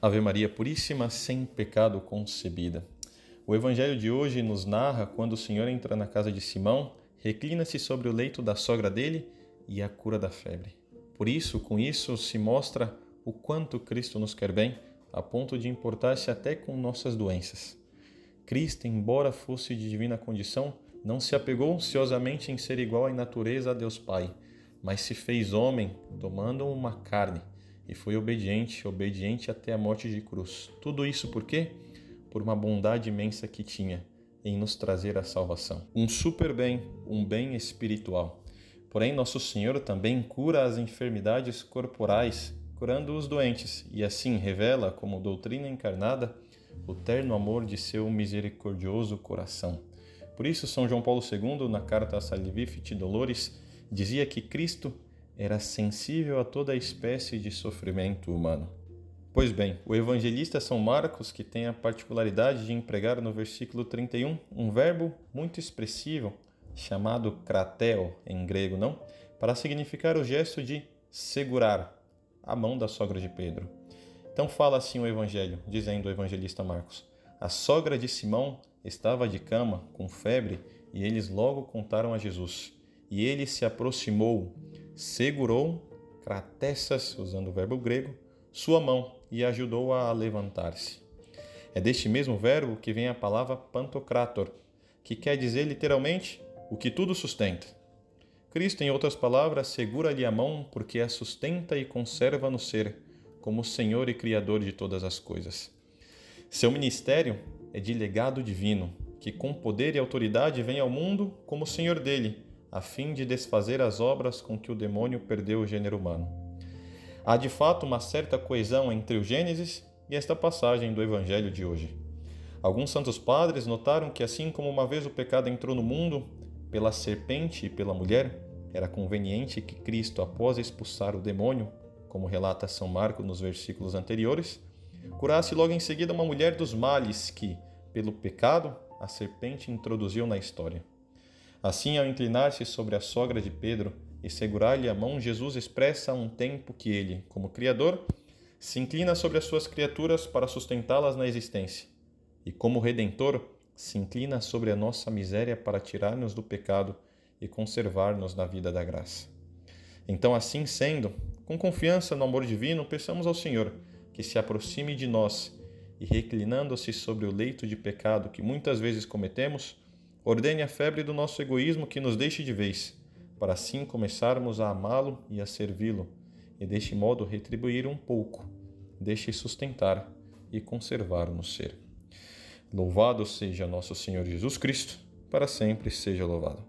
Ave Maria Puríssima, sem pecado concebida. O Evangelho de hoje nos narra quando o Senhor entra na casa de Simão, reclina-se sobre o leito da sogra dele e a cura da febre. Por isso, com isso, se mostra o quanto Cristo nos quer bem, a ponto de importar-se até com nossas doenças. Cristo, embora fosse de divina condição, não se apegou ansiosamente em ser igual em natureza a Deus Pai, mas se fez homem, tomando uma carne e foi obediente, obediente até a morte de cruz. Tudo isso por quê? Por uma bondade imensa que tinha em nos trazer a salvação. Um super bem, um bem espiritual. Porém, nosso Senhor também cura as enfermidades corporais, curando os doentes, e assim revela, como doutrina encarnada, o terno amor de seu misericordioso coração. Por isso, São João Paulo II, na carta a Salvifici Dolores, dizia que Cristo era sensível a toda espécie de sofrimento humano. Pois bem, o evangelista São Marcos, que tem a particularidade de empregar no versículo 31 um verbo muito expressivo, chamado krateo em grego, não? Para significar o gesto de segurar a mão da sogra de Pedro. Então fala assim o evangelho, dizendo o evangelista Marcos: A sogra de Simão estava de cama, com febre, e eles logo contaram a Jesus. E ele se aproximou, segurou, cratessas, usando o verbo grego, sua mão e ajudou-a a, levantar-se. É deste mesmo verbo que vem a palavra pantocrator, que quer dizer literalmente o que tudo sustenta. Cristo, em outras palavras, segura-lhe a mão porque a sustenta e conserva no ser, como Senhor e Criador de todas as coisas. Seu ministério é de legado divino, que com poder e autoridade vem ao mundo como Senhor dele a fim de desfazer as obras com que o demônio perdeu o gênero humano. Há de fato uma certa coesão entre o Gênesis e esta passagem do Evangelho de hoje. Alguns santos padres notaram que, assim como uma vez o pecado entrou no mundo pela serpente e pela mulher, era conveniente que Cristo, após expulsar o demônio, como relata São Marcos nos versículos anteriores, curasse logo em seguida uma mulher dos males que, pelo pecado, a serpente introduziu na história. Assim, ao inclinar-se sobre a sogra de Pedro e segurar-lhe a mão, Jesus expressa um tempo que ele, como Criador, se inclina sobre as suas criaturas para sustentá-las na existência, e como Redentor, se inclina sobre a nossa miséria para tirar-nos do pecado e conservar-nos na vida da graça. Então, assim sendo, com confiança no amor divino, peçamos ao Senhor que se aproxime de nós e, reclinando-se sobre o leito de pecado que muitas vezes cometemos, Ordene a febre do nosso egoísmo que nos deixe de vez, para assim começarmos a amá-lo e a servi-lo, e deste modo retribuir um pouco, deixe sustentar e conservar no ser. Louvado seja nosso Senhor Jesus Cristo, para sempre seja louvado.